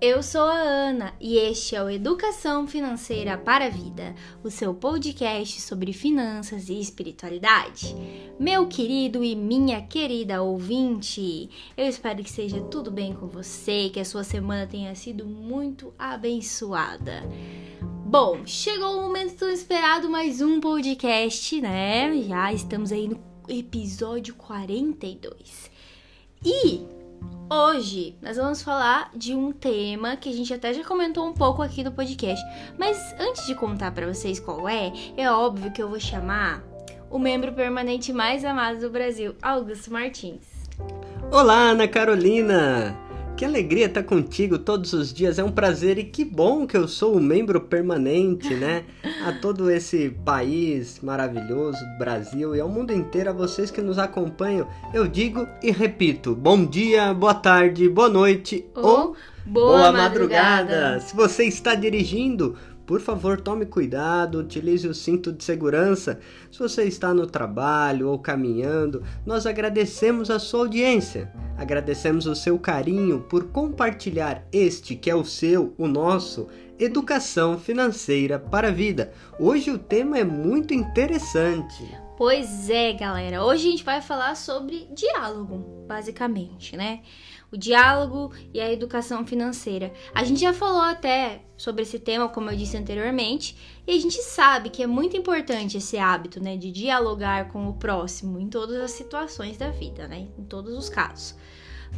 Eu sou a Ana e este é o Educação Financeira para a Vida, o seu podcast sobre finanças e espiritualidade. Meu querido e minha querida ouvinte, eu espero que seja tudo bem com você, que a sua semana tenha sido muito abençoada. Bom, chegou o momento tão esperado, mais um podcast, né? Já estamos aí no episódio 42. E Hoje nós vamos falar de um tema que a gente até já comentou um pouco aqui no podcast. Mas antes de contar para vocês qual é, é óbvio que eu vou chamar o membro permanente mais amado do Brasil, Augusto Martins. Olá, Ana Carolina! Que alegria estar contigo todos os dias. É um prazer e que bom que eu sou o membro permanente, né? A todo esse país maravilhoso Brasil e ao mundo inteiro, a vocês que nos acompanham, eu digo e repito: bom dia, boa tarde, boa noite ou, ou boa, boa madrugada. madrugada. Se você está dirigindo, por favor, tome cuidado, utilize o cinto de segurança. Se você está no trabalho ou caminhando, nós agradecemos a sua audiência. Agradecemos o seu carinho por compartilhar este que é o seu, o nosso, Educação Financeira para a Vida. Hoje o tema é muito interessante. Pois é, galera. Hoje a gente vai falar sobre diálogo, basicamente, né? o diálogo e a educação financeira. A gente já falou até sobre esse tema, como eu disse anteriormente, e a gente sabe que é muito importante esse hábito, né, de dialogar com o próximo em todas as situações da vida, né, em todos os casos.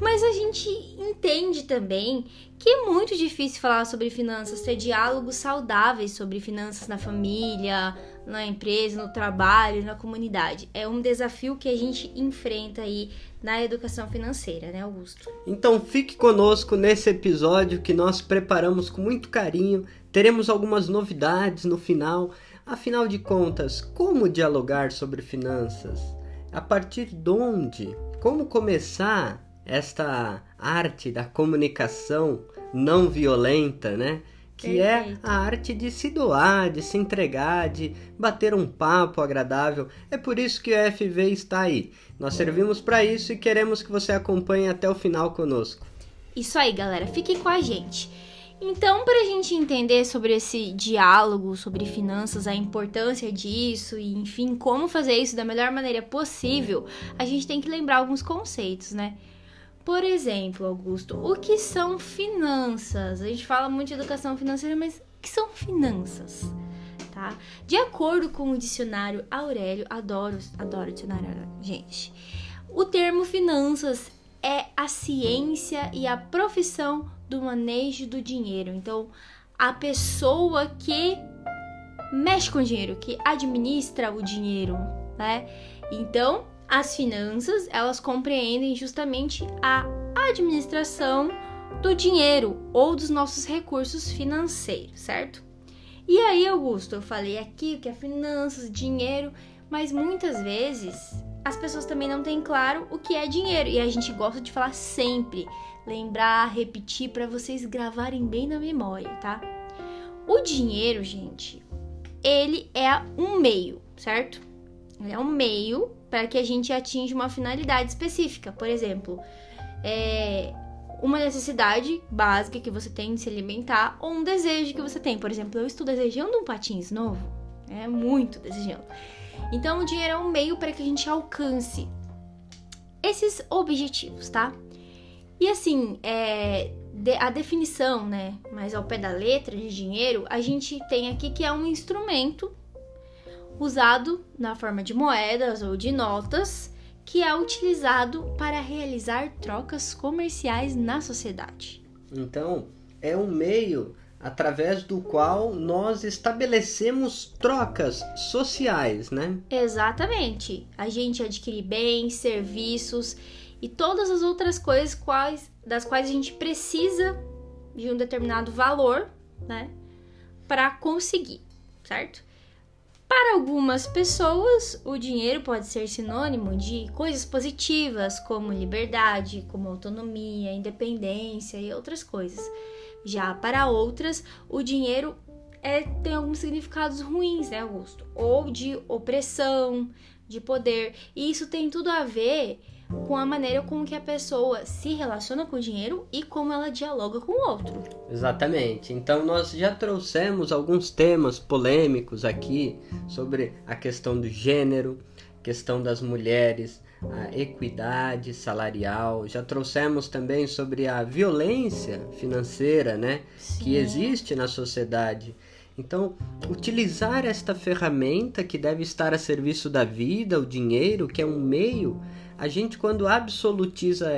Mas a gente entende também que é muito difícil falar sobre finanças, ter diálogos saudáveis sobre finanças na família, na empresa, no trabalho, na comunidade. É um desafio que a gente enfrenta aí na educação financeira, né, Augusto? Então fique conosco nesse episódio que nós preparamos com muito carinho. Teremos algumas novidades no final. Afinal de contas, como dialogar sobre finanças? A partir de onde? Como começar esta arte da comunicação não violenta, né? que é a arte de se doar, de se entregar, de bater um papo agradável. É por isso que o FV está aí. Nós servimos para isso e queremos que você acompanhe até o final conosco. Isso aí, galera. Fiquem com a gente. Então, para a gente entender sobre esse diálogo sobre finanças, a importância disso e, enfim, como fazer isso da melhor maneira possível, a gente tem que lembrar alguns conceitos, né? Por exemplo, Augusto, o que são finanças? A gente fala muito de educação financeira, mas o que são finanças? Tá? De acordo com o dicionário Aurélio, adoro, adoro o dicionário, gente. O termo finanças é a ciência e a profissão do manejo do dinheiro. Então, a pessoa que mexe com o dinheiro, que administra o dinheiro, né? Então, as finanças, elas compreendem justamente a administração do dinheiro ou dos nossos recursos financeiros, certo? E aí, Augusto, eu falei aqui que é finanças, dinheiro, mas muitas vezes as pessoas também não têm claro o que é dinheiro e a gente gosta de falar sempre, lembrar, repetir para vocês gravarem bem na memória, tá? O dinheiro, gente, ele é um meio, certo? Ele é um meio para que a gente atinja uma finalidade específica. Por exemplo, é uma necessidade básica que você tem de se alimentar ou um desejo que você tem. Por exemplo, eu estou desejando um patins novo, é muito desejando. Então, o dinheiro é um meio para que a gente alcance esses objetivos, tá? E assim, é, a definição, né, mais ao pé da letra de dinheiro, a gente tem aqui que é um instrumento usado na forma de moedas ou de notas, que é utilizado para realizar trocas comerciais na sociedade. Então, é um meio através do qual nós estabelecemos trocas sociais, né? Exatamente. A gente adquire bens, serviços e todas as outras coisas quais, das quais a gente precisa de um determinado valor, né, para conseguir, certo? Para algumas pessoas, o dinheiro pode ser sinônimo de coisas positivas, como liberdade, como autonomia, independência e outras coisas. Já para outras, o dinheiro é, tem alguns significados ruins, né, Augusto? Ou de opressão, de poder. E isso tem tudo a ver com a maneira com que a pessoa se relaciona com o dinheiro e como ela dialoga com o outro. Exatamente. Então nós já trouxemos alguns temas polêmicos aqui sobre a questão do gênero, questão das mulheres, a equidade salarial. Já trouxemos também sobre a violência financeira, né, Sim. que existe na sociedade. Então, utilizar esta ferramenta que deve estar a serviço da vida, o dinheiro, que é um meio, a gente quando absolutiza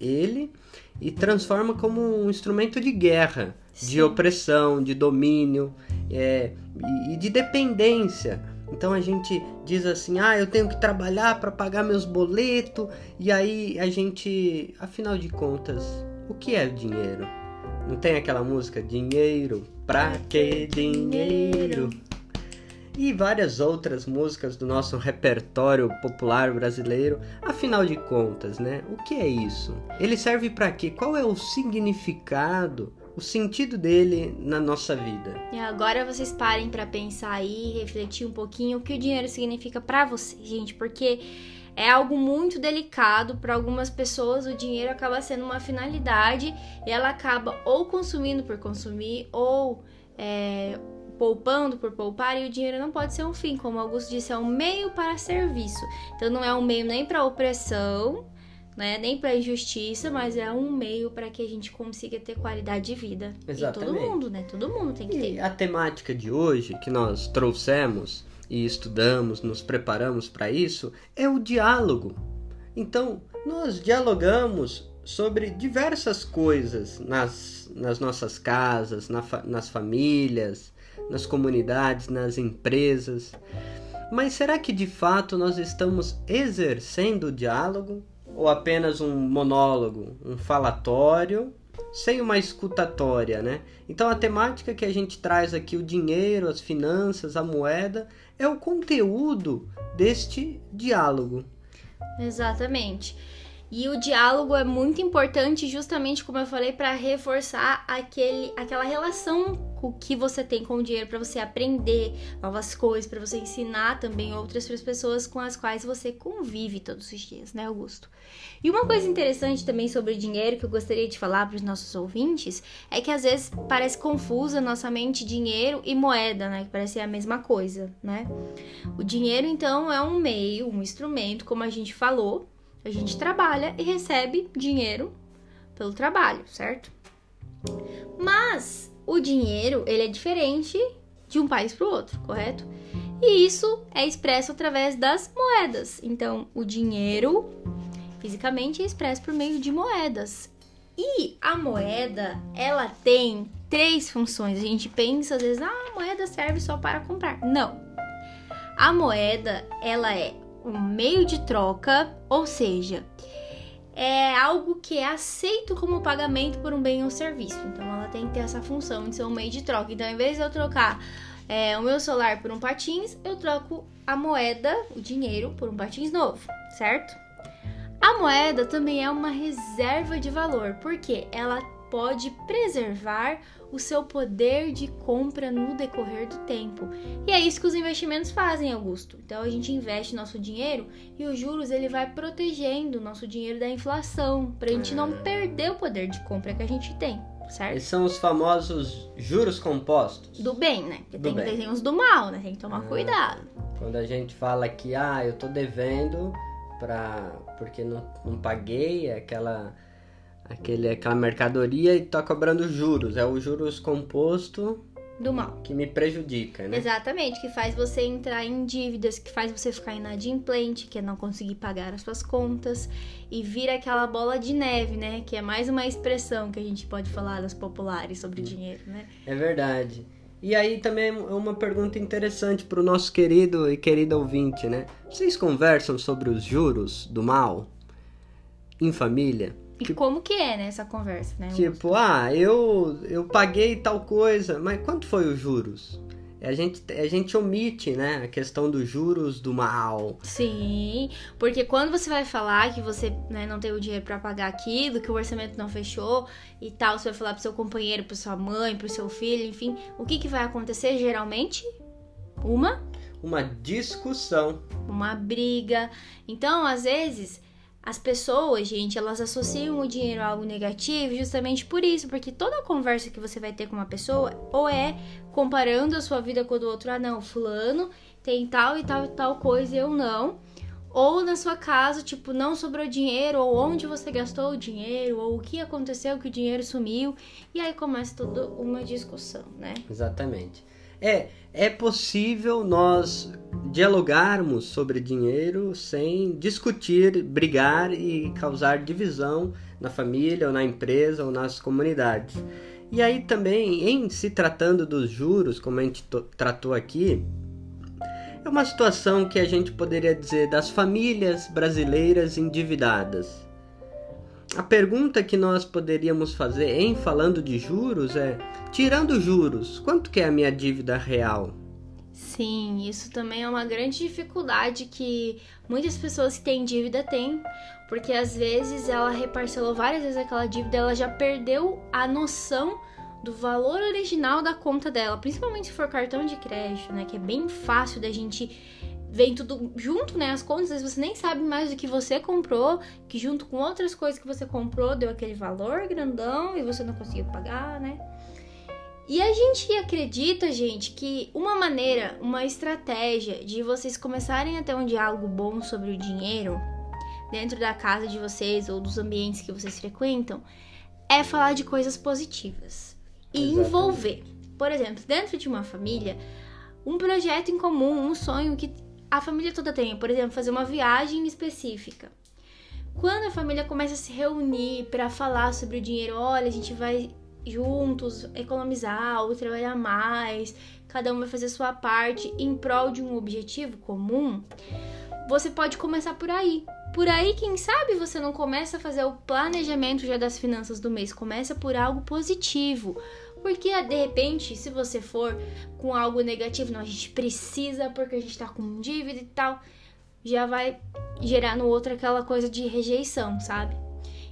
ele e transforma como um instrumento de guerra, Sim. de opressão, de domínio é, e- e de dependência. Então a gente diz assim: ah, eu tenho que trabalhar para pagar meus boletos, e aí a gente, afinal de contas, o que é o dinheiro? Não tem aquela música Dinheiro, pra que dinheiro? E várias outras músicas do nosso repertório popular brasileiro. Afinal de contas, né? O que é isso? Ele serve para quê? Qual é o significado, o sentido dele na nossa vida? E agora vocês parem pra pensar aí, refletir um pouquinho o que o dinheiro significa pra vocês, gente, porque é algo muito delicado para algumas pessoas. O dinheiro acaba sendo uma finalidade e ela acaba ou consumindo por consumir ou é, poupando por poupar. E o dinheiro não pode ser um fim, como Augusto disse, é um meio para serviço. Então não é um meio nem para opressão. Né? Nem para injustiça, mas é um meio para que a gente consiga ter qualidade de vida. E todo Exatamente. mundo, né? Todo mundo tem que ter. E a temática de hoje que nós trouxemos e estudamos, nos preparamos para isso, é o diálogo. Então, nós dialogamos sobre diversas coisas nas, nas nossas casas, na nas famílias, nas comunidades, nas empresas. Mas será que de fato nós estamos exercendo o diálogo? Ou apenas um monólogo, um falatório sem uma escutatória, né? Então a temática que a gente traz aqui, o dinheiro, as finanças, a moeda, é o conteúdo deste diálogo. Exatamente. E o diálogo é muito importante, justamente como eu falei, para reforçar aquele, aquela relação que você tem com o dinheiro, para você aprender novas coisas, para você ensinar também outras para as pessoas com as quais você convive todos os dias, né, Augusto? E uma coisa interessante também sobre o dinheiro que eu gostaria de falar para os nossos ouvintes é que às vezes parece confusa nossa mente dinheiro e moeda, né? Que parece a mesma coisa, né? O dinheiro, então, é um meio, um instrumento, como a gente falou. A gente trabalha e recebe dinheiro pelo trabalho, certo? Mas o dinheiro, ele é diferente de um país para o outro, correto? E isso é expresso através das moedas. Então, o dinheiro fisicamente é expresso por meio de moedas. E a moeda, ela tem três funções. A gente pensa às vezes, ah, a moeda serve só para comprar. Não. A moeda, ela é um meio de troca, ou seja, é algo que é aceito como pagamento por um bem ou serviço. Então, ela tem que ter essa função de ser um meio de troca. Então, em vez de eu trocar é, o meu celular por um patins, eu troco a moeda, o dinheiro, por um patins novo, certo? A moeda também é uma reserva de valor, porque ela pode preservar o seu poder de compra no decorrer do tempo. E é isso que os investimentos fazem, Augusto. Então a gente investe nosso dinheiro e os juros ele vai protegendo o nosso dinheiro da inflação, pra gente não perder o poder de compra que a gente tem, certo? Esses são os famosos juros compostos. Do bem, né? Porque Do tem, bem. tem uns do mal, né? Tem que tomar Ah. cuidado. Quando a gente fala que ah, eu tô devendo pra, porque não, não paguei aquela, aquele, aquela mercadoria e tô cobrando juros. É o juros composto Do mal. que me prejudica, né? Exatamente, que faz você entrar em dívidas, que faz você ficar inadimplente, que é não conseguir pagar as suas contas e vira aquela bola de neve, né? Que é mais uma expressão que a gente pode falar das populares sobre dinheiro, né? É verdade. E aí também é uma pergunta interessante para o nosso querido e querida ouvinte, né? Vocês conversam sobre os juros do mal em família? E como que é, né, essa conversa, né? Tipo, ah, eu, eu paguei tal coisa, mas quanto foi os juros? A gente, a gente omite, né, a questão dos juros do mal. Sim, porque quando você vai falar que você né, não tem o dinheiro pra pagar aquilo, que o orçamento não fechou e tal, você vai falar pro seu companheiro, pra sua mãe, pro seu filho, enfim, o que, que vai acontecer geralmente? Uma Uma discussão. uma briga. Então, às vezes, As pessoas, gente, elas associam o dinheiro a algo negativo justamente por isso, porque toda conversa que você vai ter com uma pessoa ou é comparando a sua vida com a do outro, ah não, fulano tem tal e tal e tal coisa e eu não. Ou na sua casa, tipo, não sobrou dinheiro, ou onde você gastou o dinheiro, ou o que aconteceu que o dinheiro sumiu, e aí começa toda uma discussão, né? Exatamente. É, é possível nós dialogarmos sobre dinheiro sem discutir, brigar e causar divisão na família, ou na empresa, ou nas comunidades. E aí também, em se tratando dos juros, como a gente tratou aqui, é uma situação que a gente poderia dizer das famílias brasileiras endividadas. A pergunta que nós poderíamos fazer em falando de juros é: tirando juros, quanto que é a minha dívida real? Sim, isso também é uma grande dificuldade que muitas pessoas que têm dívida têm, porque às vezes ela reparcelou várias vezes aquela dívida, ela já perdeu a noção do valor original da conta dela, principalmente se for cartão de crédito, né? Que é bem fácil da gente vem tudo junto, né? As contas, às vezes você nem sabe mais do que você comprou, que junto com outras coisas que você comprou deu aquele valor grandão e você não conseguiu pagar, né? E a gente acredita, gente, que uma maneira, uma estratégia de vocês começarem a ter um diálogo bom sobre o dinheiro dentro da casa de vocês ou dos ambientes que vocês frequentam é falar de coisas positivas e Exatamente. envolver. Por exemplo, dentro de uma família, um projeto em comum, um sonho que a família toda tem, por exemplo, fazer uma viagem específica. Quando a família começa a se reunir para falar sobre o dinheiro, olha, a gente vai juntos economizar ou trabalhar mais, cada um vai fazer sua parte em prol de um objetivo comum, você pode começar por aí. Por aí, quem sabe você não começa a fazer o planejamento já das finanças do mês, começa por algo positivo. Porque de repente, se você for com algo negativo, não, a gente precisa porque a gente tá com dívida e tal, já vai gerar no outro aquela coisa de rejeição, sabe?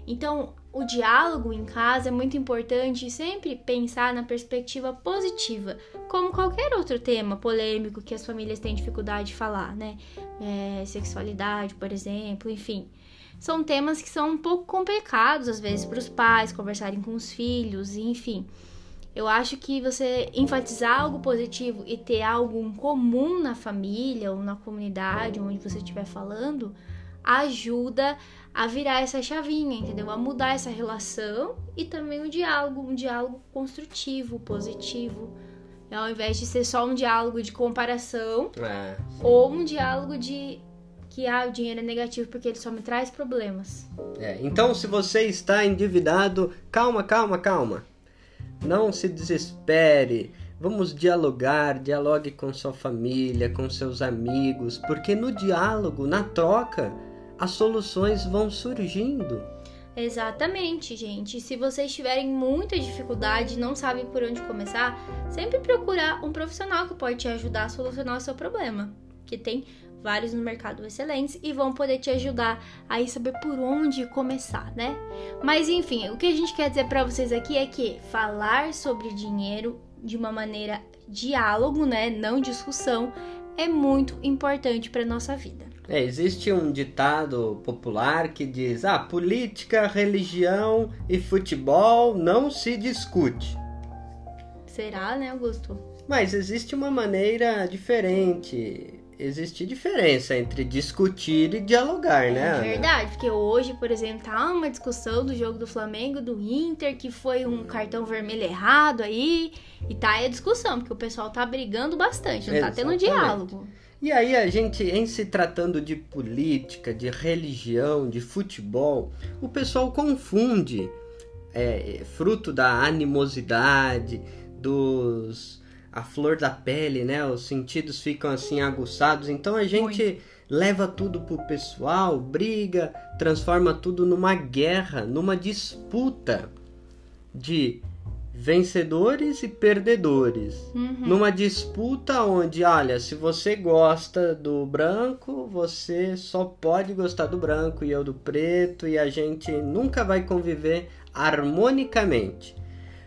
Então, o diálogo em casa é muito importante sempre pensar na perspectiva positiva, como qualquer outro tema polêmico que as famílias têm dificuldade de falar, né? É, sexualidade, por exemplo, enfim. São temas que são um pouco complicados às vezes para os pais conversarem com os filhos, enfim. Eu acho que você enfatizar algo positivo e ter algo em comum na família ou na comunidade onde você estiver falando ajuda a virar essa chavinha, entendeu? A mudar essa relação e também o diálogo, um diálogo construtivo, positivo. Ao invés de ser só um diálogo de comparação é, ou um diálogo de que ah, o dinheiro é negativo porque ele só me traz problemas. É, então, se você está endividado, calma, calma, calma. Não se desespere. Vamos dialogar, dialogue com sua família, com seus amigos, porque no diálogo, na troca, as soluções vão surgindo. Exatamente, gente. Se vocês tiverem muita dificuldade não sabem por onde começar, sempre procurar um profissional que pode te ajudar a solucionar o seu problema. Que tem vários no mercado excelentes e vão poder te ajudar a saber por onde começar, né? Mas enfim, o que a gente quer dizer para vocês aqui é que falar sobre dinheiro de uma maneira diálogo, né, não discussão, é muito importante para nossa vida. É, existe um ditado popular que diz: "Ah, política, religião e futebol não se discute". Será, né, Augusto? Mas existe uma maneira diferente existe diferença entre discutir e dialogar, né? É verdade, porque hoje, por exemplo, tá uma discussão do jogo do Flamengo, do Inter, que foi um cartão vermelho errado aí, e tá aí a discussão, porque o pessoal tá brigando bastante, não Exatamente. tá tendo diálogo. E aí a gente, em se tratando de política, de religião, de futebol, o pessoal confunde é, fruto da animosidade, dos a flor da pele, né? Os sentidos ficam assim aguçados. Então a gente Muito. leva tudo pro pessoal, briga, transforma tudo numa guerra, numa disputa de vencedores e perdedores. Uhum. Numa disputa onde, olha, se você gosta do branco, você só pode gostar do branco e eu do preto e a gente nunca vai conviver harmonicamente.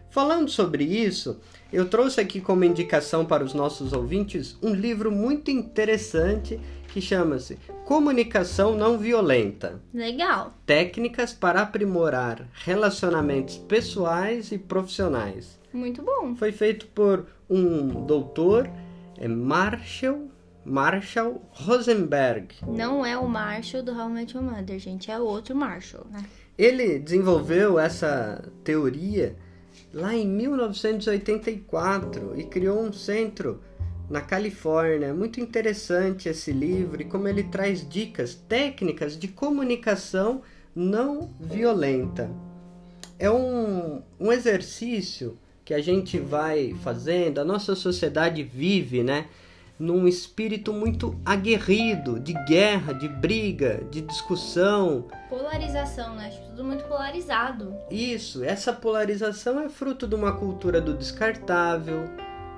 Falando sobre isso, eu trouxe aqui como indicação para os nossos ouvintes um livro muito interessante que chama-se Comunicação Não Violenta. Legal. Técnicas para aprimorar relacionamentos pessoais e profissionais. Muito bom. Foi feito por um doutor, é Marshall Marshall Rosenberg. Não é o Marshall do How I Met Your Mother, gente, é outro Marshall, né? Ele desenvolveu essa teoria lá em 1984 e criou um centro na Califórnia. Muito interessante esse livro e como ele traz dicas técnicas de comunicação não violenta. É um, um exercício que a gente vai fazendo, a nossa sociedade vive, né? Num espírito muito aguerrido, de guerra, de briga, de discussão. Polarização, né? Tudo muito polarizado. Isso, essa polarização é fruto de uma cultura do descartável,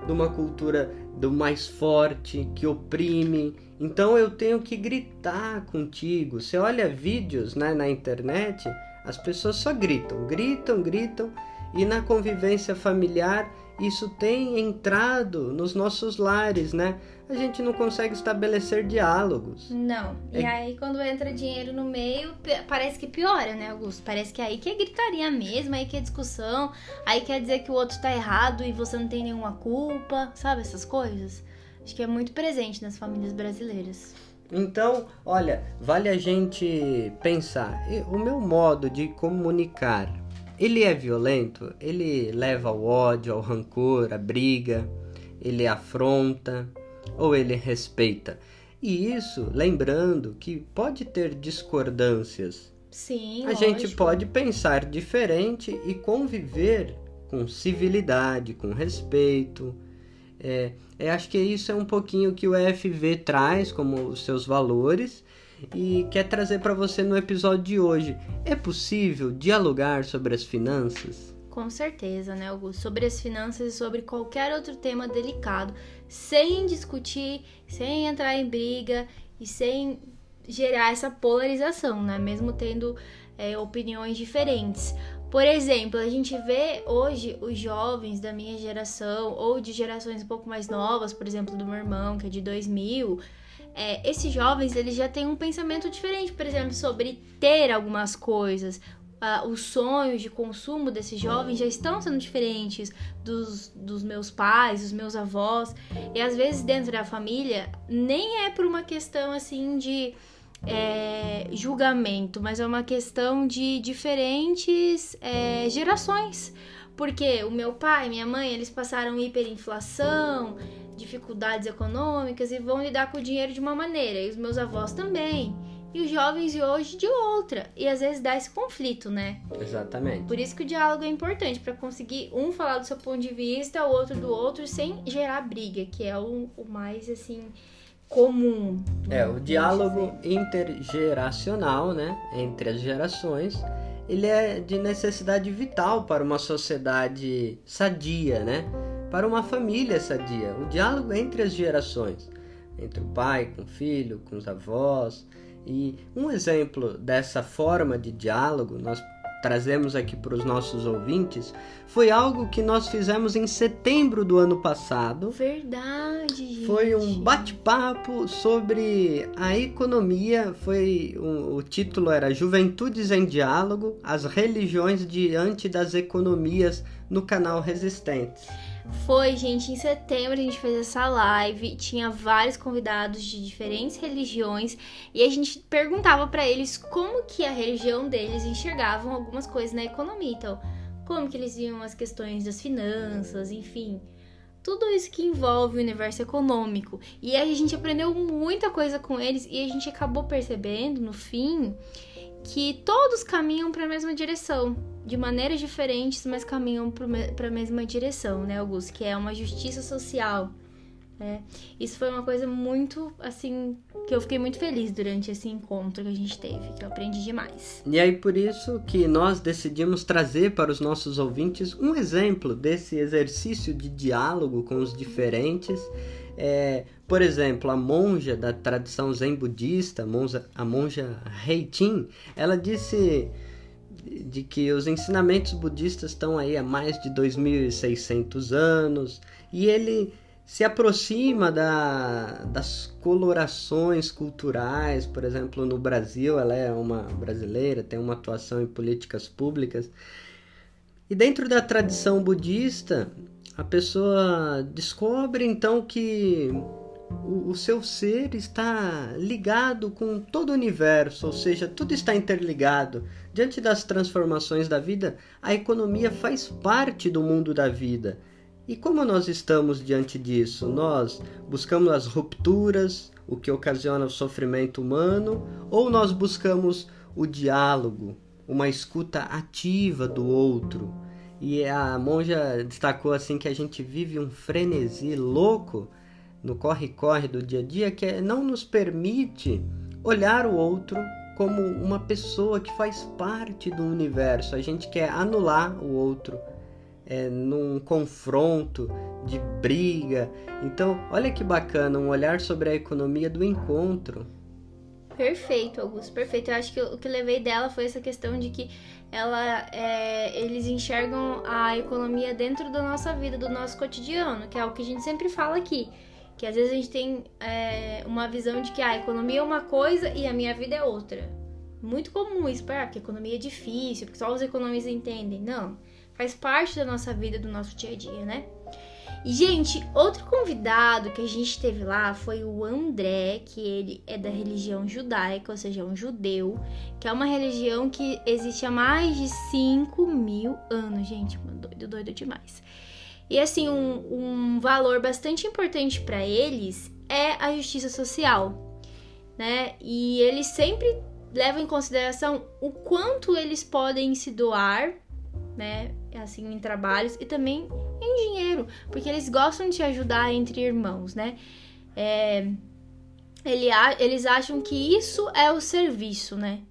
de uma cultura do mais forte, que oprime. Então eu tenho que gritar contigo. Você olha vídeos né, na internet, as pessoas só gritam, gritam, gritam. E na convivência familiar isso tem entrado nos nossos lares, né? A gente não consegue estabelecer diálogos. Não. E é... aí, quando entra dinheiro no meio, parece que piora, né, Augusto? Parece que aí que é gritaria mesmo, aí que é discussão, aí quer dizer que o outro tá errado e você não tem nenhuma culpa, sabe? Essas coisas. Acho que é muito presente nas famílias brasileiras. Então, olha, vale a gente pensar. O meu modo de comunicar ele é violento, ele leva ao ódio, ao rancor, à briga, ele afronta ou ele respeita. E isso, lembrando que pode ter discordâncias. Sim, A lógico. gente pode pensar diferente e conviver com civilidade, com respeito. É, é, acho que isso é um pouquinho que o EFV traz como os seus valores e quer trazer para você no episódio de hoje. É possível dialogar sobre as finanças? Com certeza, né, Augusto? Sobre as finanças e sobre qualquer outro tema delicado, sem discutir, sem entrar em briga e sem gerar essa polarização, né? Mesmo tendo é, opiniões diferentes. Por exemplo, a gente vê hoje os jovens da minha geração ou de gerações um pouco mais novas, por exemplo, do meu irmão, que é de 2000, é, esses jovens eles já têm um pensamento diferente, por exemplo, sobre ter algumas coisas. Uh, os sonhos de consumo desses jovens já estão sendo diferentes dos, dos meus pais, dos meus avós. E às vezes dentro da família nem é por uma questão assim de é, julgamento, mas é uma questão de diferentes é, gerações. Porque o meu pai e minha mãe, eles passaram hiperinflação, dificuldades econômicas e vão lidar com o dinheiro de uma maneira, e os meus avós também. E os jovens de hoje de outra. E às vezes dá esse conflito, né? Exatamente. Por isso que o diálogo é importante, para conseguir um falar do seu ponto de vista, o outro do outro, sem gerar briga, que é o, o mais assim comum. É, o diálogo intergeracional, né, entre as gerações, ele é de necessidade vital para uma sociedade sadia, né? Para uma família sadia, o diálogo entre as gerações, entre o pai com o filho, com os avós. E um exemplo dessa forma de diálogo, nós trazemos aqui para os nossos ouvintes, foi algo que nós fizemos em setembro do ano passado. Verdade. Gente. Foi um bate-papo sobre a economia. Foi um, o título era Juventudes em Diálogo: As religiões diante das economias no canal Resistentes. Foi, gente, em setembro a gente fez essa live, tinha vários convidados de diferentes religiões e a gente perguntava para eles como que a religião deles enxergavam algumas coisas na economia. Então, como que eles viam as questões das finanças, enfim, tudo isso que envolve o universo econômico. E a gente aprendeu muita coisa com eles e a gente acabou percebendo no fim que todos caminham para a mesma direção, de maneiras diferentes, mas caminham para a mesma direção, né, Augusto? Que é uma justiça social. Né? Isso foi uma coisa muito, assim, que eu fiquei muito feliz durante esse encontro que a gente teve, que eu aprendi demais. E aí, por isso que nós decidimos trazer para os nossos ouvintes um exemplo desse exercício de diálogo com os diferentes é, por exemplo, a monja da tradição zen budista, a monja, a monja Heitin, ela disse de que os ensinamentos budistas estão aí há mais de 2.600 anos e ele se aproxima da, das colorações culturais, por exemplo, no Brasil, ela é uma brasileira, tem uma atuação em políticas públicas. E dentro da tradição budista, a pessoa descobre então que o, o seu ser está ligado com todo o universo, ou seja, tudo está interligado. Diante das transformações da vida, a economia faz parte do mundo da vida. E como nós estamos diante disso? Nós buscamos as rupturas, o que ocasiona o sofrimento humano, ou nós buscamos o diálogo, uma escuta ativa do outro? E a monja destacou assim que a gente vive um frenesi louco no corre-corre do dia a dia que é, não nos permite olhar o outro como uma pessoa que faz parte do universo. A gente quer anular o outro é, num confronto de briga. Então, olha que bacana um olhar sobre a economia do encontro. Perfeito, Augusto, perfeito. Eu acho que o que levei dela foi essa questão de que ela, é, eles enxergam a economia dentro da nossa vida, do nosso cotidiano, que é o que a gente sempre fala aqui. Que às vezes a gente tem é, uma visão de que ah, a economia é uma coisa e a minha vida é outra. Muito comum isso, porque a economia é difícil, porque só os economistas entendem. Não, faz parte da nossa vida, do nosso dia a dia, né? E, gente, outro convidado que a gente teve lá foi o André, que ele é da religião judaica, ou seja, é um judeu, que é uma religião que existe há mais de 5 mil anos, gente. Doido, doido demais. E assim, um, um valor bastante importante para eles é a justiça social, né? E eles sempre levam em consideração o quanto eles podem se doar, né? Assim, em trabalhos e também em dinheiro, porque eles gostam de ajudar entre irmãos, né? É, ele, eles acham que isso é o serviço, né?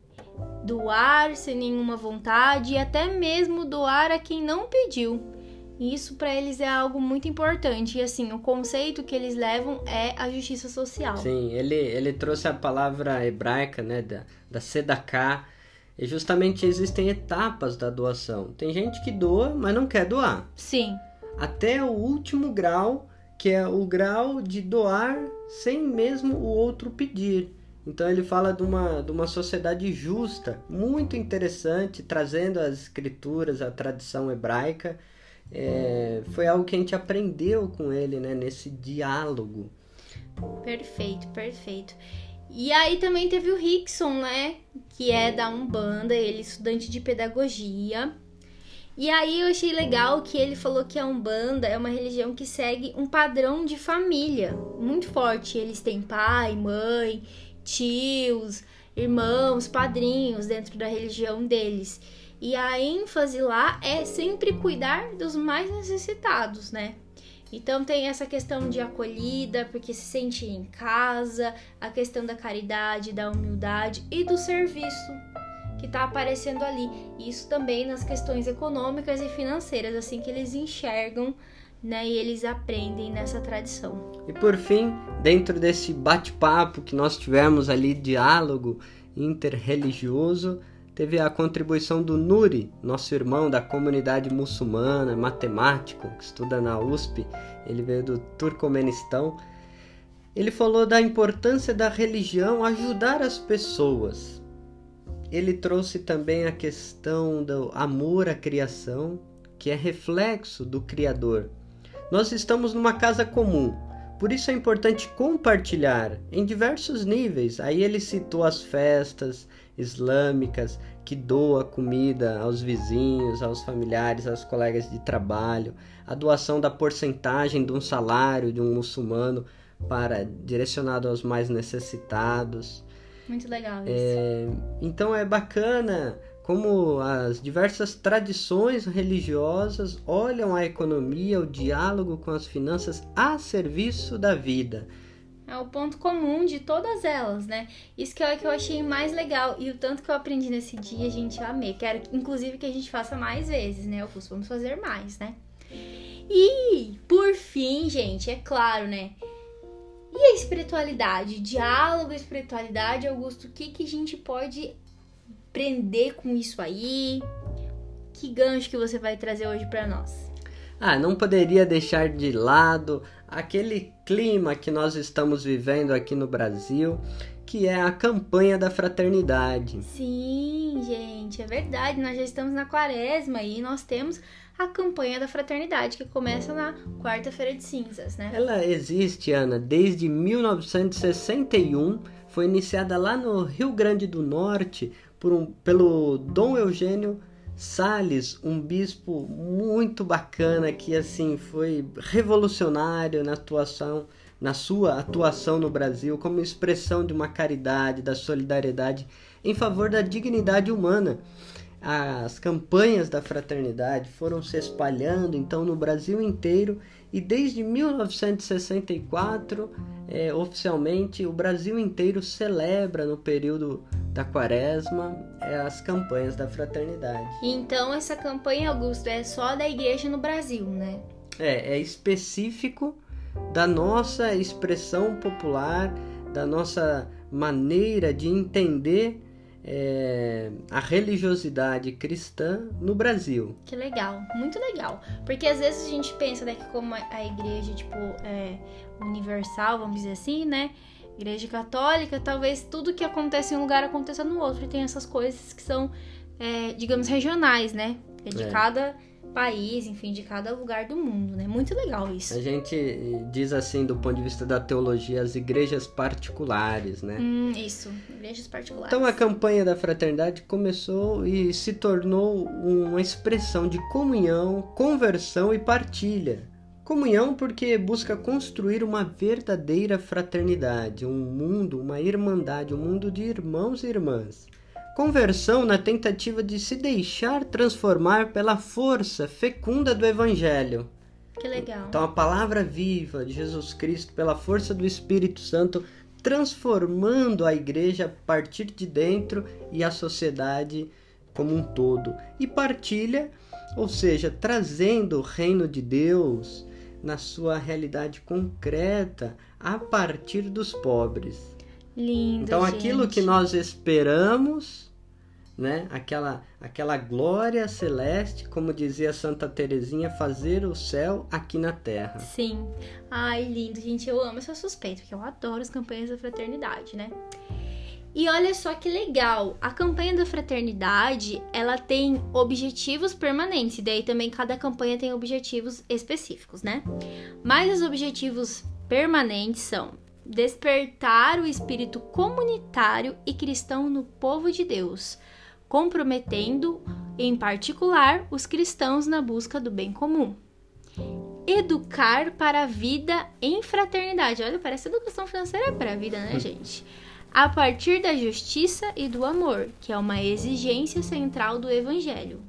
Doar sem nenhuma vontade e até mesmo doar a quem não pediu. E isso para eles é algo muito importante. E assim, o conceito que eles levam é a justiça social. Sim, ele, ele trouxe a palavra hebraica, né, da, da sedaká. E justamente existem etapas da doação. Tem gente que doa, mas não quer doar. Sim. Até o último grau, que é o grau de doar sem mesmo o outro pedir. Então ele fala de uma, de uma sociedade justa, muito interessante, trazendo as escrituras, a tradição hebraica é, foi algo que a gente aprendeu com ele, né? Nesse diálogo. Perfeito, perfeito. E aí também teve o Rickson, né? Que é da Umbanda, ele é estudante de pedagogia. E aí eu achei legal que ele falou que a Umbanda é uma religião que segue um padrão de família muito forte. Eles têm pai, mãe, tios, irmãos, padrinhos dentro da religião deles. E a ênfase lá é sempre cuidar dos mais necessitados, né? Então tem essa questão de acolhida, porque se sente em casa, a questão da caridade, da humildade e do serviço que está aparecendo ali. Isso também nas questões econômicas e financeiras, assim que eles enxergam, né, e eles aprendem nessa tradição. E por fim, dentro desse bate-papo que nós tivemos ali, diálogo interreligioso, teve a contribuição do Nuri, nosso irmão da comunidade muçulmana, matemático, que estuda na USP, ele veio do Turcomenistão. Ele falou da importância da religião ajudar as pessoas. Ele trouxe também a questão do amor à criação, que é reflexo do Criador. Nós estamos numa casa comum, por isso é importante compartilhar em diversos níveis. Aí ele citou as festas, islâmicas que doa comida aos vizinhos, aos familiares, aos colegas de trabalho, a doação da porcentagem de um salário de um muçulmano para direcionado aos mais necessitados. Muito legal isso. É, então é bacana como as diversas tradições religiosas olham a economia, o diálogo com as finanças a serviço da vida. É o ponto comum de todas elas, né? Isso que é o que eu achei mais legal. E o tanto que eu aprendi nesse dia, gente, eu amei. Quero, inclusive, que a gente faça mais vezes, né? Eu vamos fazer mais, né? E, por fim, gente, é claro, né? E a espiritualidade? Diálogo, espiritualidade, Augusto, o que, que a gente pode aprender com isso aí? Que gancho que você vai trazer hoje para nós? Ah, não poderia deixar de lado aquele clima que nós estamos vivendo aqui no Brasil, que é a campanha da fraternidade. Sim, gente, é verdade. Nós já estamos na quaresma e nós temos a campanha da fraternidade, que começa na quarta-feira de cinzas, né? Ela existe, Ana, desde 1961, foi iniciada lá no Rio Grande do Norte por um, pelo Dom Eugênio Sales, um bispo muito bacana que assim foi revolucionário na atuação, na sua atuação no Brasil como expressão de uma caridade, da solidariedade em favor da dignidade humana as campanhas da fraternidade foram se espalhando então no Brasil inteiro e desde 1964 é, oficialmente o Brasil inteiro celebra no período da quaresma é, as campanhas da fraternidade. Então essa campanha Augusto é só da igreja no Brasil, né? É, é específico da nossa expressão popular, da nossa maneira de entender é, a religiosidade cristã no Brasil. Que legal, muito legal. Porque às vezes a gente pensa né, que como a igreja, tipo, é universal, vamos dizer assim, né? Igreja católica, talvez tudo que acontece em um lugar aconteça no outro. E tem essas coisas que são, é, digamos, regionais, né? É de cada país, enfim, de cada lugar do mundo, né? Muito legal isso. A gente diz assim, do ponto de vista da teologia, as igrejas particulares, né? Hum, isso, igrejas particulares. Então a campanha da fraternidade começou e se tornou uma expressão de comunhão, conversão e partilha. Comunhão porque busca construir uma verdadeira fraternidade, um mundo, uma irmandade, um mundo de irmãos e irmãs. Conversão na tentativa de se deixar transformar pela força fecunda do Evangelho. Que legal. Então, a palavra viva de Jesus Cristo, pela força do Espírito Santo, transformando a igreja a partir de dentro e a sociedade como um todo. E partilha, ou seja, trazendo o reino de Deus na sua realidade concreta a partir dos pobres. Lindo. Então, gente. aquilo que nós esperamos né? Aquela aquela glória celeste, como dizia Santa Teresinha, fazer o céu aqui na terra. Sim. Ai, lindo, gente, eu amo essa suspeita, porque eu adoro as campanhas da fraternidade, né? E olha só que legal, a campanha da fraternidade, ela tem objetivos permanentes, e daí também cada campanha tem objetivos específicos, né? Mas os objetivos permanentes são despertar o espírito comunitário e cristão no povo de Deus, comprometendo, em particular, os cristãos na busca do bem comum. Educar para a vida em fraternidade. Olha, parece educação financeira para a vida, né, gente? A partir da justiça e do amor, que é uma exigência central do Evangelho.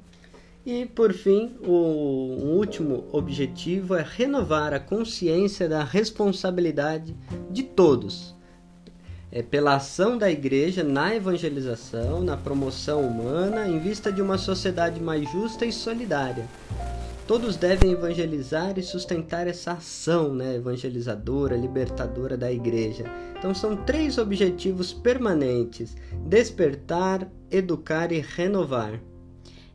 E por fim, o último objetivo é renovar a consciência da responsabilidade de todos é, pela ação da igreja na evangelização, na promoção humana, em vista de uma sociedade mais justa e solidária. Todos devem evangelizar e sustentar essa ação né, evangelizadora, libertadora da igreja. Então, são três objetivos permanentes: despertar, educar e renovar.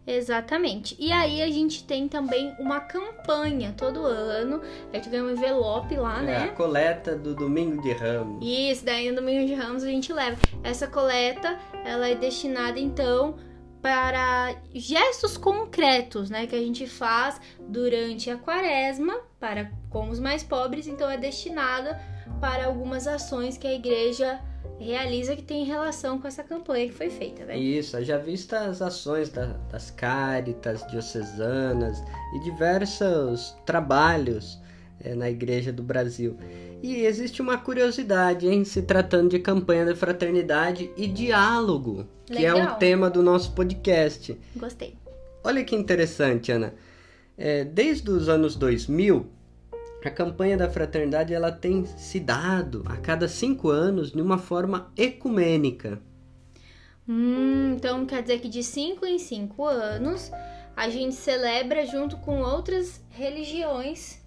Exatamente. E aí a gente tem também uma campanha todo ano. A gente ganha um envelope lá, é né? A coleta do Domingo de Ramos. Isso, daí no Domingo de Ramos a gente leva. Essa coleta, ela é destinada então para gestos concretos, né, que a gente faz durante a quaresma para com os mais pobres, então é destinada para algumas ações que a igreja realiza que tem relação com essa campanha que foi feita, né? Isso, já vista as ações da, das cáritas diocesanas e diversos trabalhos é, na Igreja do Brasil. E existe uma curiosidade em se tratando de campanha da fraternidade e diálogo, que Legal. é o tema do nosso podcast. Gostei. Olha que interessante, Ana. É, desde os anos 2000, a campanha da fraternidade ela tem se dado a cada cinco anos de uma forma ecumênica. Hum, então quer dizer que de cinco em cinco anos a gente celebra junto com outras religiões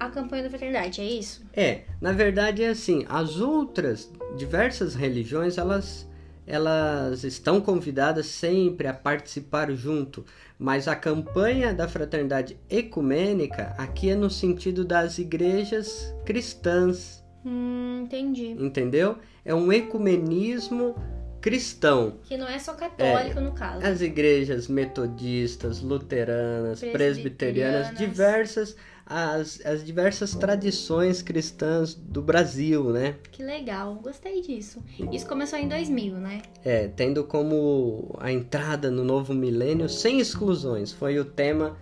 a campanha da fraternidade, é isso? É, na verdade é assim, as outras diversas religiões elas elas estão convidadas sempre a participar junto, mas a campanha da fraternidade ecumênica aqui é no sentido das igrejas cristãs. Hum, entendi. Entendeu? É um ecumenismo cristão. Que não é só católico, é, no caso. As igrejas metodistas, luteranas, presbiterianas, presbiterianas diversas as, as diversas tradições cristãs do Brasil, né? Que legal, gostei disso. Isso começou em 2000, né? É, tendo como a entrada no novo milênio sem exclusões. Foi o tema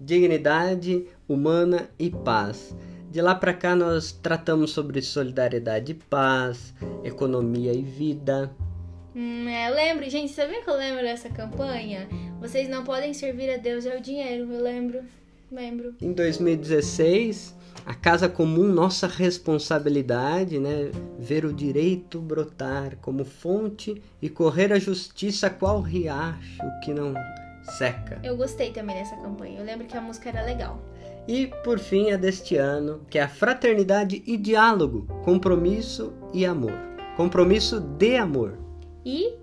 dignidade humana e paz. De lá para cá nós tratamos sobre solidariedade e paz, economia e vida. Hum, é, eu lembro, gente, sabia que eu lembro dessa campanha? Vocês não podem servir a Deus é o dinheiro, eu lembro. Lembro. Em 2016, a casa comum, nossa responsabilidade, né? Ver o direito brotar como fonte e correr a justiça qual riacho que não seca. Eu gostei também dessa campanha. Eu lembro que a música era legal. E por fim a deste ano, que é a fraternidade e diálogo, compromisso e amor. Compromisso de amor. E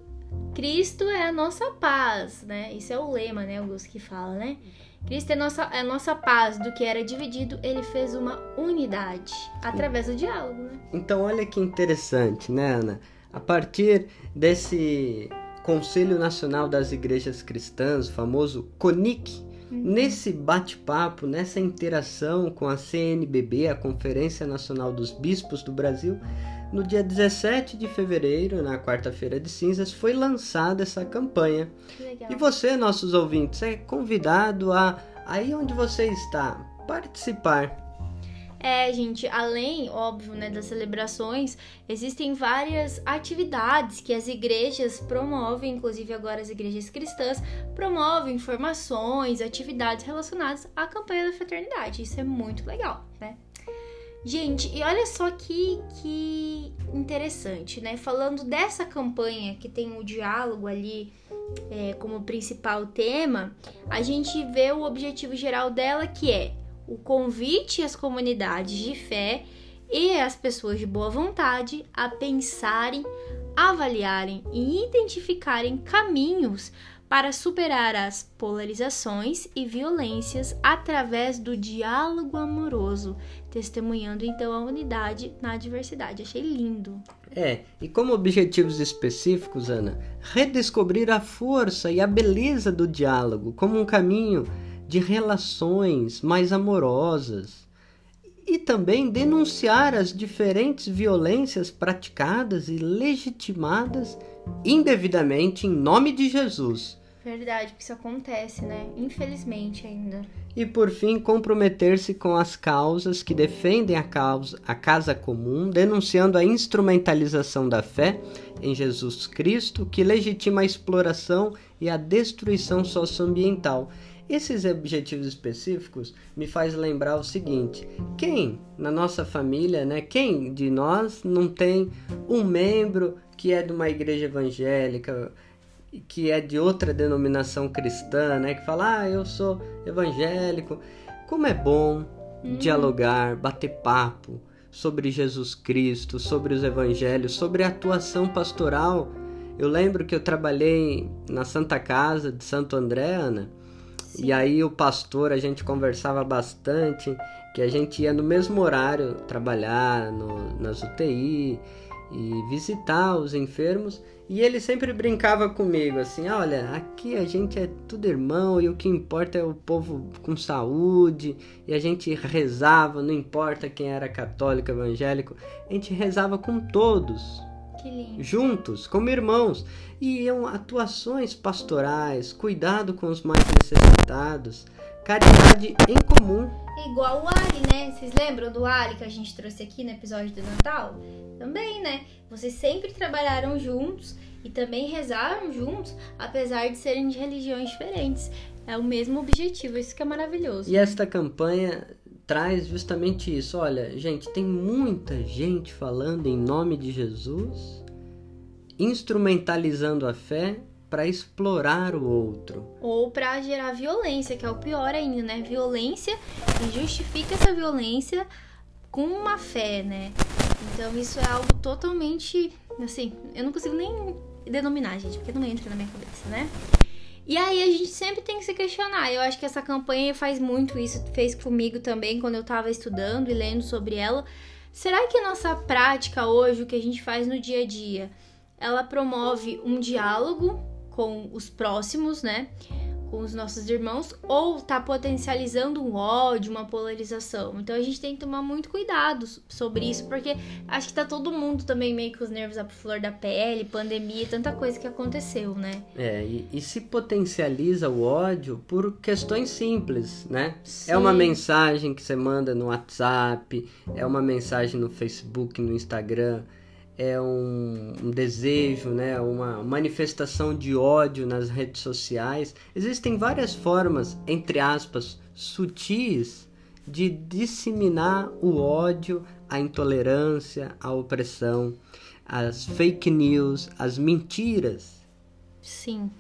Cristo é a nossa paz, né? Isso é o lema, né? O Gus que fala, né? Cristo é nossa, é nossa paz, do que era dividido, ele fez uma unidade através do diálogo. Né? Então, olha que interessante, né, Ana? A partir desse Conselho Nacional das Igrejas Cristãs, o famoso CONIC, uhum. nesse bate-papo, nessa interação com a CNBB, a Conferência Nacional dos Bispos do Brasil, no dia 17 de fevereiro, na quarta-feira de cinzas, foi lançada essa campanha. E você, nossos ouvintes, é convidado a, aí onde você está, participar. É, gente, além, óbvio, né, das celebrações, existem várias atividades que as igrejas promovem, inclusive agora as igrejas cristãs promovem informações, atividades relacionadas à campanha da fraternidade. Isso é muito legal, né? Gente, e olha só que, que interessante, né? Falando dessa campanha que tem o diálogo ali é, como principal tema, a gente vê o objetivo geral dela que é o convite às comunidades de fé e às pessoas de boa vontade a pensarem, avaliarem e identificarem caminhos para superar as polarizações e violências através do diálogo amoroso, testemunhando então a unidade na diversidade. Achei lindo. É, e como objetivos específicos, Ana, redescobrir a força e a beleza do diálogo como um caminho de relações mais amorosas e também denunciar as diferentes violências praticadas e legitimadas indevidamente em nome de Jesus Verdade, porque isso acontece, né? Infelizmente ainda. E por fim, comprometer-se com as causas que defendem a, causa, a casa comum, denunciando a instrumentalização da fé em Jesus Cristo, que legitima a exploração e a destruição socioambiental. Esses objetivos específicos me faz lembrar o seguinte: quem na nossa família, né? Quem de nós não tem um membro que é de uma igreja evangélica? que é de outra denominação cristã, né, que fala: "Ah, eu sou evangélico". Como é bom hum. dialogar, bater papo sobre Jesus Cristo, sobre os evangelhos, sobre a atuação pastoral. Eu lembro que eu trabalhei na Santa Casa de Santo André, Ana, Sim. e aí o pastor, a gente conversava bastante, que a gente ia no mesmo horário trabalhar no, nas UTI e visitar os enfermos, e ele sempre brincava comigo assim: olha, aqui a gente é tudo irmão e o que importa é o povo com saúde. E a gente rezava, não importa quem era católico, evangélico, a gente rezava com todos. Juntos, como irmãos. E iam atuações pastorais, cuidado com os mais necessitados, caridade em comum. Igual o Ali, né? Vocês lembram do Ali que a gente trouxe aqui no episódio do Natal? Também, né? Vocês sempre trabalharam juntos e também rezaram juntos, apesar de serem de religiões diferentes. É o mesmo objetivo, isso que é maravilhoso. E esta campanha traz justamente isso. Olha, gente, tem muita gente falando em nome de Jesus, instrumentalizando a fé para explorar o outro. Ou para gerar violência, que é o pior ainda, né? Violência e justifica essa violência com uma fé, né? Então isso é algo totalmente assim, eu não consigo nem denominar, gente, porque não entra na minha cabeça, né? E aí a gente sempre tem que se questionar. Eu acho que essa campanha faz muito isso, fez comigo também quando eu tava estudando e lendo sobre ela. Será que a nossa prática hoje, o que a gente faz no dia a dia, ela promove um diálogo com os próximos, né? Com os nossos irmãos ou tá potencializando um ódio, uma polarização. Então a gente tem que tomar muito cuidado sobre isso, porque acho que tá todo mundo também meio que os nervos à flor da pele, pandemia, tanta coisa que aconteceu, né? É, e, e se potencializa o ódio por questões simples, né? Sim. É uma mensagem que você manda no WhatsApp, é uma mensagem no Facebook, no Instagram é um, um, desejo, né, uma manifestação de ódio nas redes sociais. Existem várias formas, entre aspas, sutis de disseminar o ódio, a intolerância, a opressão, as fake news, as mentiras. Sim.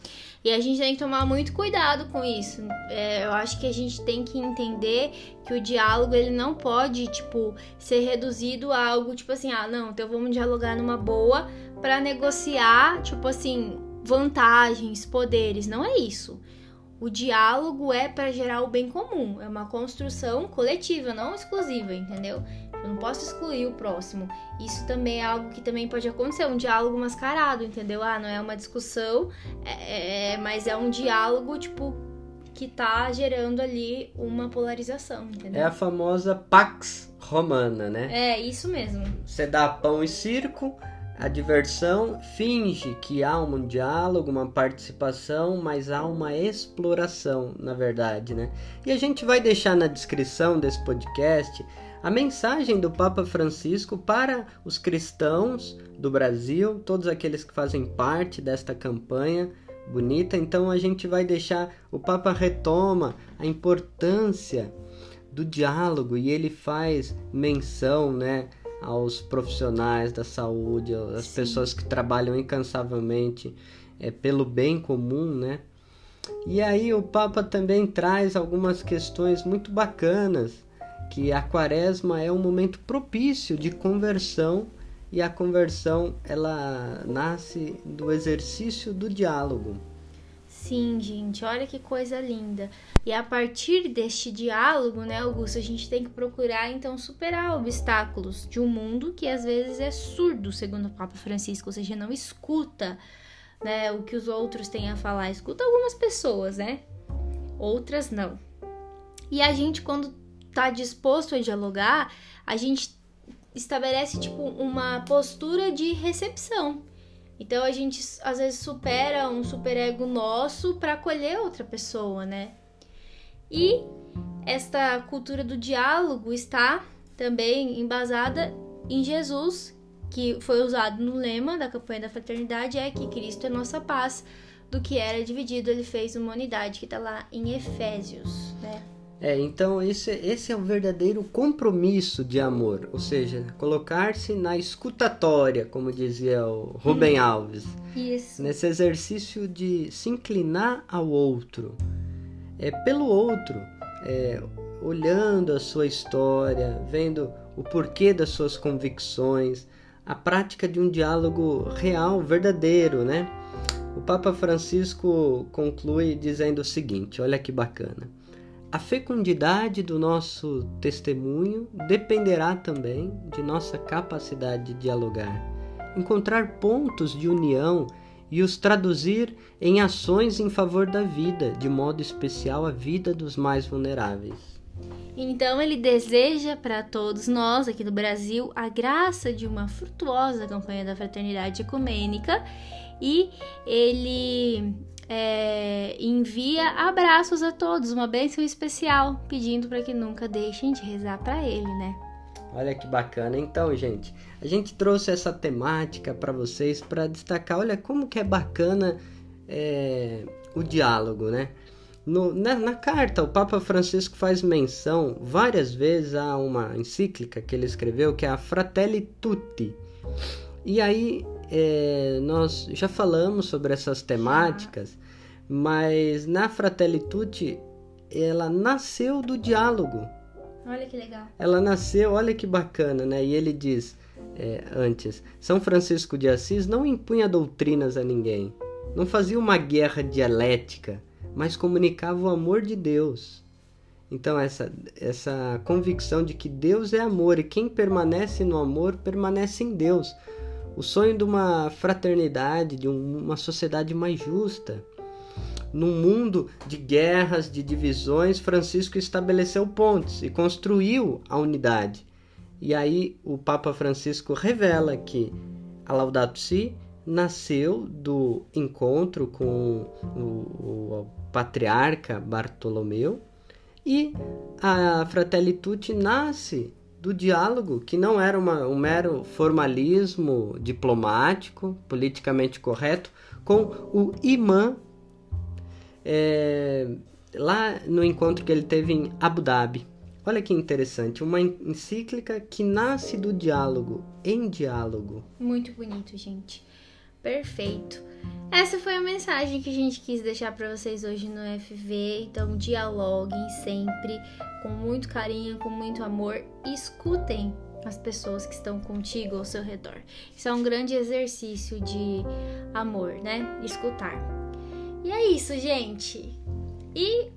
E a gente tem que tomar muito cuidado com isso. É, eu acho que a gente tem que entender que o diálogo ele não pode, tipo, ser reduzido a algo tipo assim, ah, não, então vamos dialogar numa boa para negociar, tipo assim, vantagens, poderes. Não é isso. O diálogo é para gerar o bem comum, é uma construção coletiva, não exclusiva, entendeu? Eu não posso excluir o próximo. Isso também é algo que também pode acontecer, um diálogo mascarado, entendeu? Ah, não é uma discussão, é, é, mas é um diálogo, tipo, que tá gerando ali uma polarização, entendeu? É a famosa Pax Romana, né? É, isso mesmo. Você dá pão e circo, a diversão finge que há um diálogo, uma participação, mas há uma exploração, na verdade, né? E a gente vai deixar na descrição desse podcast a mensagem do Papa Francisco para os cristãos do Brasil, todos aqueles que fazem parte desta campanha bonita. Então a gente vai deixar o Papa retoma a importância do diálogo e ele faz menção, né, aos profissionais da saúde, às Sim. pessoas que trabalham incansavelmente é, pelo bem comum, né? E aí o Papa também traz algumas questões muito bacanas que a quaresma é um momento propício de conversão e a conversão ela nasce do exercício do diálogo. Sim, gente, olha que coisa linda. E a partir deste diálogo, né, Augusto, a gente tem que procurar então superar obstáculos de um mundo que às vezes é surdo, segundo o Papa Francisco, ou seja, não escuta, né, o que os outros têm a falar. Escuta algumas pessoas, né? Outras não. E a gente quando tá disposto a dialogar, a gente estabelece tipo uma postura de recepção. Então a gente às vezes supera um superego nosso para acolher outra pessoa, né? E esta cultura do diálogo está também embasada em Jesus, que foi usado no lema da campanha da fraternidade é que Cristo é nossa paz, do que era dividido ele fez uma unidade que está lá em Efésios, né? É, então esse, esse é o verdadeiro compromisso de amor, ou seja, colocar-se na escutatória, como dizia o Rubem hum. Alves. Isso. Nesse exercício de se inclinar ao outro. É pelo outro, é, olhando a sua história, vendo o porquê das suas convicções, a prática de um diálogo real, verdadeiro, né? O Papa Francisco conclui dizendo o seguinte: olha que bacana. A fecundidade do nosso testemunho dependerá também de nossa capacidade de dialogar, encontrar pontos de união e os traduzir em ações em favor da vida, de modo especial a vida dos mais vulneráveis. Então ele deseja para todos nós aqui do Brasil a graça de uma frutuosa campanha da fraternidade ecumênica e ele é, envia abraços a todos, uma bênção especial, pedindo para que nunca deixem de rezar para ele, né? Olha que bacana. Então, gente, a gente trouxe essa temática para vocês para destacar, olha como que é bacana é, o diálogo, né? No, na, na, carta, o Papa Francisco faz menção várias vezes a uma encíclica que ele escreveu, que é a Fratelli Tutti. E aí, é, nós já falamos sobre essas temáticas, mas na Fratelli Tutti ela nasceu do diálogo. Olha que legal. Ela nasceu, olha que bacana, né? E ele diz: é, antes. São Francisco de Assis não impunha doutrinas a ninguém, não fazia uma guerra dialética, mas comunicava o amor de Deus. Então, essa, essa convicção de que Deus é amor e quem permanece no amor permanece em Deus. O sonho de uma fraternidade, de uma sociedade mais justa. Num mundo de guerras, de divisões, Francisco estabeleceu pontes e construiu a unidade. E aí o Papa Francisco revela que a Laudato Si nasceu do encontro com o, o patriarca Bartolomeu e a Fratelli Tutti nasce do diálogo, que não era uma, um mero formalismo diplomático, politicamente correto, com o imã é, lá no encontro que ele teve em Abu Dhabi. Olha que interessante, uma encíclica que nasce do diálogo, em diálogo. Muito bonito, gente. Perfeito. Essa foi a mensagem que a gente quis deixar para vocês hoje no FV. Então, dialoguem sempre com muito carinho, com muito amor. Escutem as pessoas que estão contigo ao seu redor. Isso é um grande exercício de amor, né? Escutar. E é isso, gente. E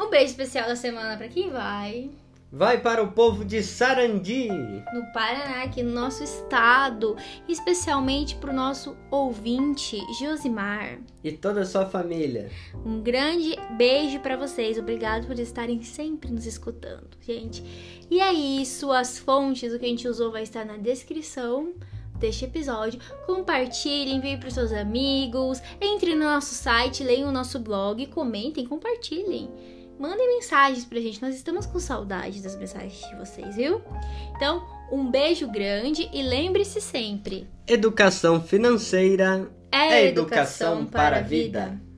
um beijo especial da semana para quem vai vai para o povo de Sarandi, no Paraná, aqui no nosso estado, especialmente para o nosso ouvinte Josimar e toda a sua família. Um grande beijo para vocês, obrigado por estarem sempre nos escutando, gente. E é isso, as fontes, o que a gente usou vai estar na descrição deste episódio. Compartilhem, enviem para seus amigos, entre no nosso site, leiam o nosso blog, comentem, compartilhem mandem mensagens pra gente. Nós estamos com saudade das mensagens de vocês, viu? Então, um beijo grande e lembre-se sempre: educação financeira é, é educação, educação para a vida. vida.